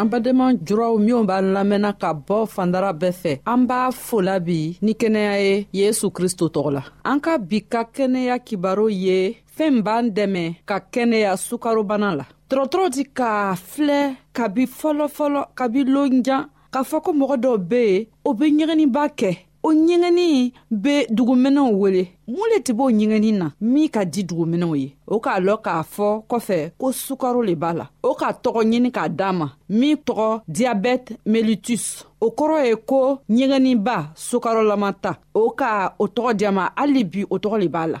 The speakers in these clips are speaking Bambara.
an badenma juraw minw b'an lamɛnna ka bɔ fandara bɛɛ fɛ an b'a fola bi ni kɛnɛya ye yesu kristo tɔgɔ la an ka bi ka kɛnɛya kibaro ye fɛɛn b'an dɛmɛ ka kɛnɛya sukarobana la dɔrɔtɔrɔ di k'a filɛ kabi fɔlɔfɔlɔ kabi lonjan k'a fɔ ko mɔgɔ dɔw be yen o be ɲɛgɛninba kɛ o ɲɛgɛnni bɛ duguminɛw wele mun le tɛ b'o ɲɛgɛnni na min ka di duguminɛw ye o k'a lɔn k'a fɔ kɔfɛ ko sukaro le b'a la o ka tɔgɔ ɲini k'a d'a ma min tɔgɔ diabɛte melitus o kɔrɔ ye ko ɲɛgɛnniba sukarolama ta o ka o tɔgɔ diya ma hali bi o tɔgɔ le b'a la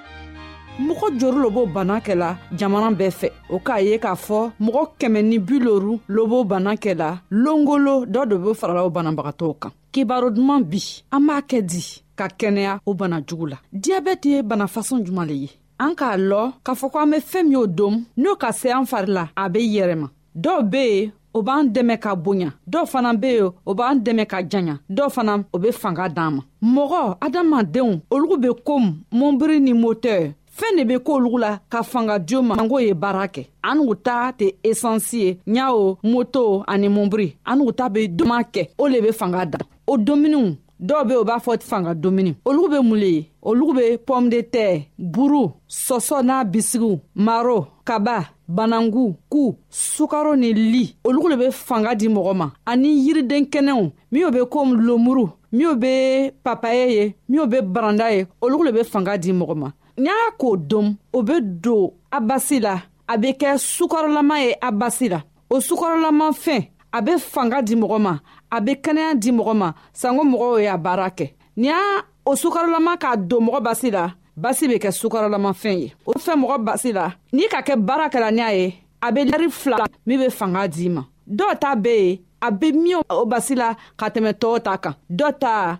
mɔgɔ jori lobo bana kɛla jamana bɛɛ fɛ o k'a ye k'a fɔ mɔgɔ kɛmɛ ni bi loru lobo bana kɛla longolo dɔ de be farala o banabagatɔw kan kibaro duman bi an b'a kɛ di ka kɛnɛya o bana jugu la diyabɛti ye bana fasɔn juman le ye an k'a lɔ k'a fɔ ko an be fɛɛn min o dom n'o ka se an fari la a be yɛrɛma dɔw be yen o b'an dɛmɛ ka bonya dɔw fana be yen o b'an dɛmɛ ka janya dɔw fana o be fanga d'an ma mɔgɔ adamadenw olugu be komi mɔnbiri ni motɛr fɛɛn de be k'olugu la ka fanga jo ma ango ye baara kɛ an n'u ta tɛ esansi ye ɲa o moto ani mɔnbiri an n'u ta be duman kɛ o le be fanga dan o domininw dɔw be o b'a fɔ fanga domini olu be mun le ye olu be pɔm de tɛ buru sɔsɔ n'a bisigiw maro kaba banangu ku sukaro ni li olu le be fanga di mɔgɔ ma ani yiriden kɛnɛw minw be komi lomuru minw be papaye ye minw be baranda ye olu le be fanga di mɔgɔ ma n y'a k'o dom o be don abasi la a be kɛ sukarolama ye abasi la o sukɔrɔlamafɛn a bɛ fanga di mɔgɔ ma a bɛ kɛnɛya di mɔgɔ ma sanko mɔgɔw y'a baara kɛ ni y'a o sukarolama k'a don mɔgɔ basi la basi bɛ kɛ sukarolamafɛn ye o fɛn mɔgɔ basi la n'i ka kɛ baara kɛra ni a ye a bɛ lari fila min bɛ fanga d'i ma dɔw ta bɛɛ ye a bɛ min o basi la ka tɛmɛ tɔw ta kan dɔ ta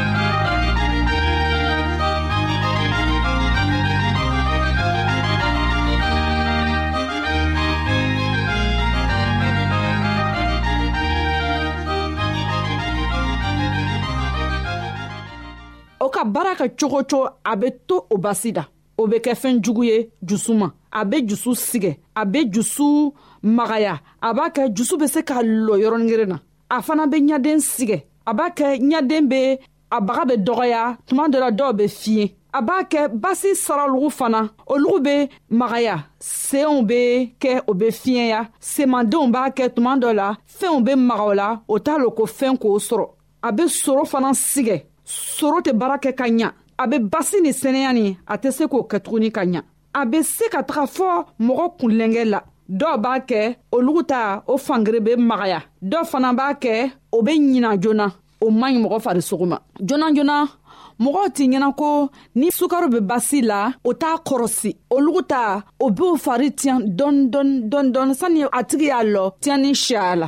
ka baara kɛ cogo cogo a bɛ to o basi da o bɛ kɛ fɛn jugu ye dusu ma a bɛ dusu sigɛ a bɛ dusu magaya a b'a kɛ dusu bɛ se ka lɔ yɔrɔnin kelen na a fana bɛ ɲaden sigɛ a b'a kɛ ɲaden bɛ a baga bɛ dɔgɔya tuma dɔ la dɔw bɛ fiɲɛ a b'a kɛ basi saralugu fana olugu bɛ magaya senw bɛ kɛ o bɛ fiɲɛya semandenw b'a kɛ tuma dɔ la fɛnw bɛ maga o la o t'a lo ko fɛn k'o sɔrɔ a bɛ soro fana sigɛ soro tɛ baara kɛ ka ɲa a bɛ basi ni sɛnɛya ni a tɛ se k'o kɛ tuguni ka ɲa a bɛ se ka taga fɔ mɔgɔ kunlɛnkɛ la dɔw b'a kɛ olugu ta o fangere bɛ magaya dɔw fana b'a kɛ o bɛ ɲina joona o man ɲi mɔgɔ farisogo ma joona joona mɔgɔw t'i ɲɛna ko ni sukaro bɛ basi la o t'a kɔrɔsi olugu ta o b'o fari tiɲɛ dɔɔni dɔɔni dɔɔni dɔɔni sani a tigi y'a lɔ tiɲɛni siya la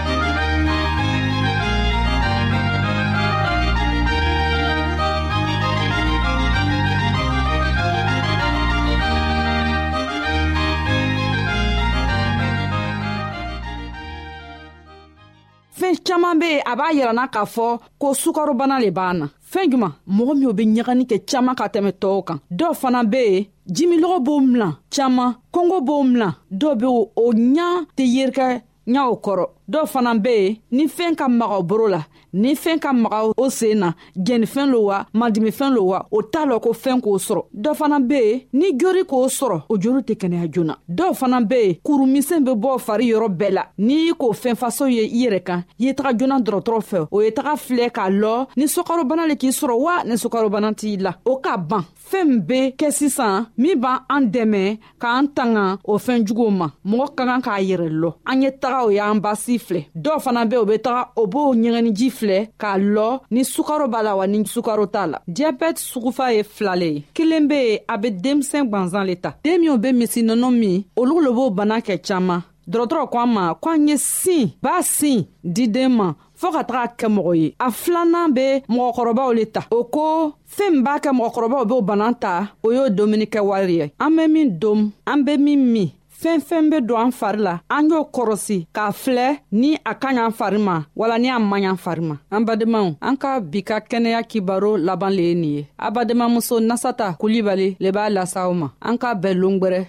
caman be yen a b'a yirana k'a fɔ ko sukarobana le b'an na fɛɛn juman mɔgɔ minw be ɲagani kɛ caaman ka tɛmɛ tɔɔw kan dɔw fana be yen jimilɔgɔ b'o milan caaman kongo b'o milan dɔw be o ɲa tɛ yerikɛ n y'aw kɔrɔ dɔw fana be yen ni fɛn ka magaw boro la ni fɛn ka magaw o sen na jɛnifɛn lo wa madimifɛn lo wa o t'a lɔ ko fɛn k'o sɔrɔ dɔ fana be yen ni jori k'o sɔrɔ o jori tɛ kɛnɛya joona dɔw fana be yen kurumisɛn be bɔ fari yɔrɔ bɛɛ la n'i y'i k'o fɛn faso ye i yɛrɛ kan ye taga joona dɔrɔtɔrɔ fɛ o ye taga filɛ k'a lɔ ni sɔkarobana le k'i sɔrɔ wa ni sɔkarobana t'i la o ka ban fɛn bɛ kɛ sisan min b'an an dɛmɛ k'an tanga o fɛn juguw ma mɔgɔ ka kan k'a yɛrɛ lɔ an ye taga o y'an basi filɛ dɔw fana bɛ o bɛ taga o b'o ɲɛgɛniji filɛ k'a lɔ ni sukaro b'a la wa ni sukaro t'a la diyabɛti sugufa ye fila le ye kelen bɛ yen a bɛ denmisɛn gwanzan le ta den minw bɛ misinɔnɔ min olu le b'o bana kɛ caman dɔgɔtɔrɔ ko an ma ko an ye sin b'a sin di den ma fɔɔ ka taga kɛ mɔgɔ ye a filanan be mɔgɔkɔrɔbaw le ta o ko fɛɛn min b'a kɛ mɔgɔkɔrɔbaw b'o banan ta o y'o domuni kɛ wari ye an be min dom an be min min fɛn fɛn be don an fari la an y'o kɔrɔsi k'a filɛ ni a ka ɲan fari ma wala ni a man ɲan fari ma an badenmaw an ka bi ka kɛnɛya kibaro laban le ye nin ye a badenmamuso nasata kulibali le b'a lasa aw ma an k'a bɛɛ longwɛrɛ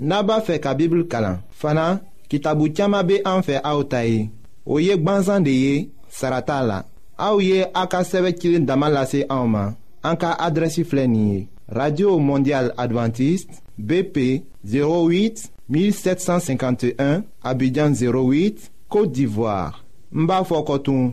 n'a b'a fɛ ka bibulu kalan fana kitabu caman bɛ an fɛ aw ta ye o ye gbansan de ye sara t'a la aw ye a ka sɛbɛn cilen dama lase anw ma an ka adrɛsi filɛ nin ye radio mondial adventiste bp 08 1751 abidjan 08 côte d'ivoire n b'a fɔ kɔtun.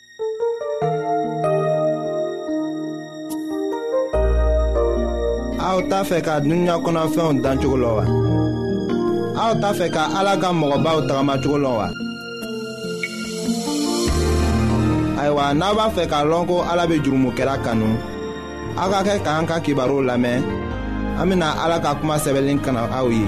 aw t'a fɛ ka dunuya kɔnɔfɛnw dan cogo la wa aw t'a fɛ ka ala ka mɔgɔbaw tagamacogo la wa ayiwa n'a b'a fɛ k'a lɔn ko ala bɛ jurumokɛla kanu aw ka kɛ k'an ka kibaruw lamɛn an bɛna ala ka kuma sɛbɛnlen kana aw ye.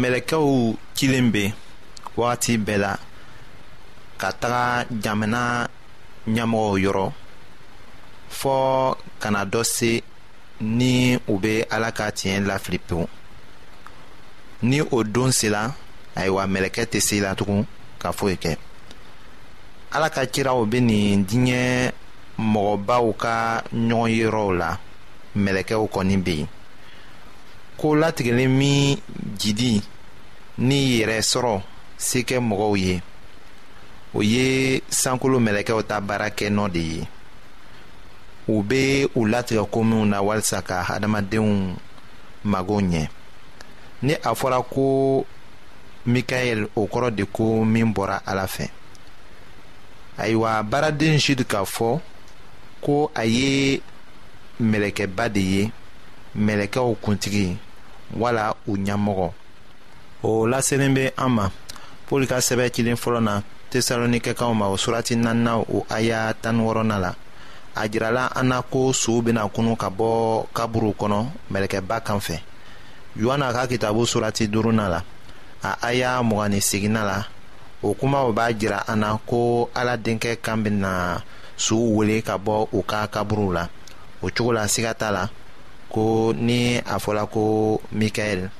mɛlɛkɛw cilen bɛ wagati bɛɛ la ka taga jamana ɲɛmɔgɔw yɔrɔ fɔɔ kana dɔ se ni u bɛ ala ka tiɲɛ lafili pewu ni o don sera ayiwa mɛlɛkɛ tɛ se la tugun ka foyi kɛ ala ka kiraw bɛ nin diɲɛ mɔgɔbaw ka ɲɔgɔn yɔrɔw la mɛlɛkɛw kɔni bɛ yen ko latigɛlen min jidi ni yɛrɛ sɔrɔ se kɛ mɔgɔw ye o ye sankolo mɛlɛkɛw ta baara kɛ nɔ de ye u bɛ u latigɛ ko minnu na walisa ka hadamadenw mago ɲɛ ni a fɔra ko mikael o kɔrɔ de ko min bɔra ala fɛ ayiwa baaraden jude k'a fɔ ko a ye mɛlɛkɛba de ye mɛlɛkɛw kuntigi wala u ɲɛmɔgɔ o lasenin bɛ an ma paul ka sɛbɛn cilen fɔlɔ na tesalonikɛkanw ma o surati naaninan o aya tan ni wɔɔrɔnan la a jirala an na ko sow bɛna kunu ka bɔ kaburuw kɔnɔ mɛlɛkɛba kan fɛ yohana ka kitabu surati duurunan la a aya mugan ni seginna la o kumaw b'a jira an na ko ala denkɛ kan bɛna sow wele ka bɔ u ka kaburuw la o cogo la siga t'a la ko ni a fɔla ko mikaɛl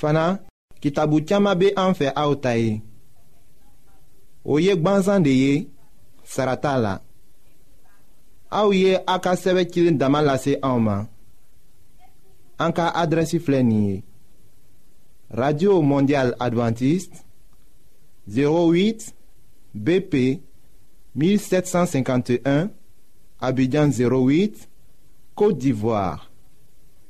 fana kitabu caman bɛ an fɛ aw ta ye o ye gbansan de ye sara t'a la aw ye a ka sɛbɛn cilen dama lase anw ma an ka adrɛsi filɛ nin ye radio mondial adventiste 08 BP 1751 Abidjan 08 Côte d'Ivoire